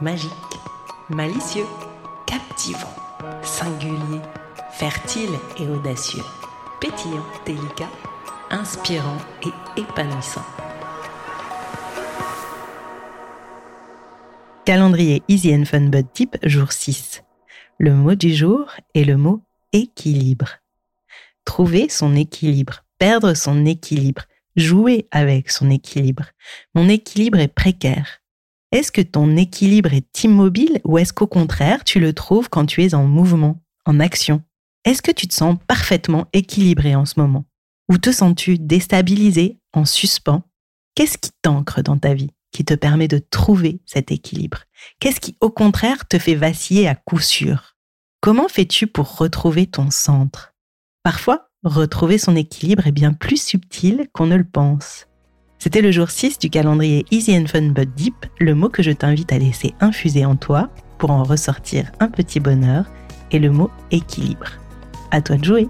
Magique, malicieux, captivant, singulier, fertile et audacieux, pétillant, délicat, inspirant et épanouissant. Calendrier Easy and Fun Bud Tip, jour 6. Le mot du jour est le mot équilibre. Trouver son équilibre, perdre son équilibre, jouer avec son équilibre. Mon équilibre est précaire. Est-ce que ton équilibre est immobile ou est-ce qu'au contraire tu le trouves quand tu es en mouvement, en action? Est-ce que tu te sens parfaitement équilibré en ce moment? Ou te sens-tu déstabilisé, en suspens? Qu'est-ce qui t'ancre dans ta vie qui te permet de trouver cet équilibre? Qu'est-ce qui au contraire te fait vaciller à coup sûr? Comment fais-tu pour retrouver ton centre? Parfois, retrouver son équilibre est bien plus subtil qu'on ne le pense. C'était le jour 6 du calendrier Easy and Fun But Deep, le mot que je t'invite à laisser infuser en toi pour en ressortir un petit bonheur, est le mot équilibre. À toi de jouer!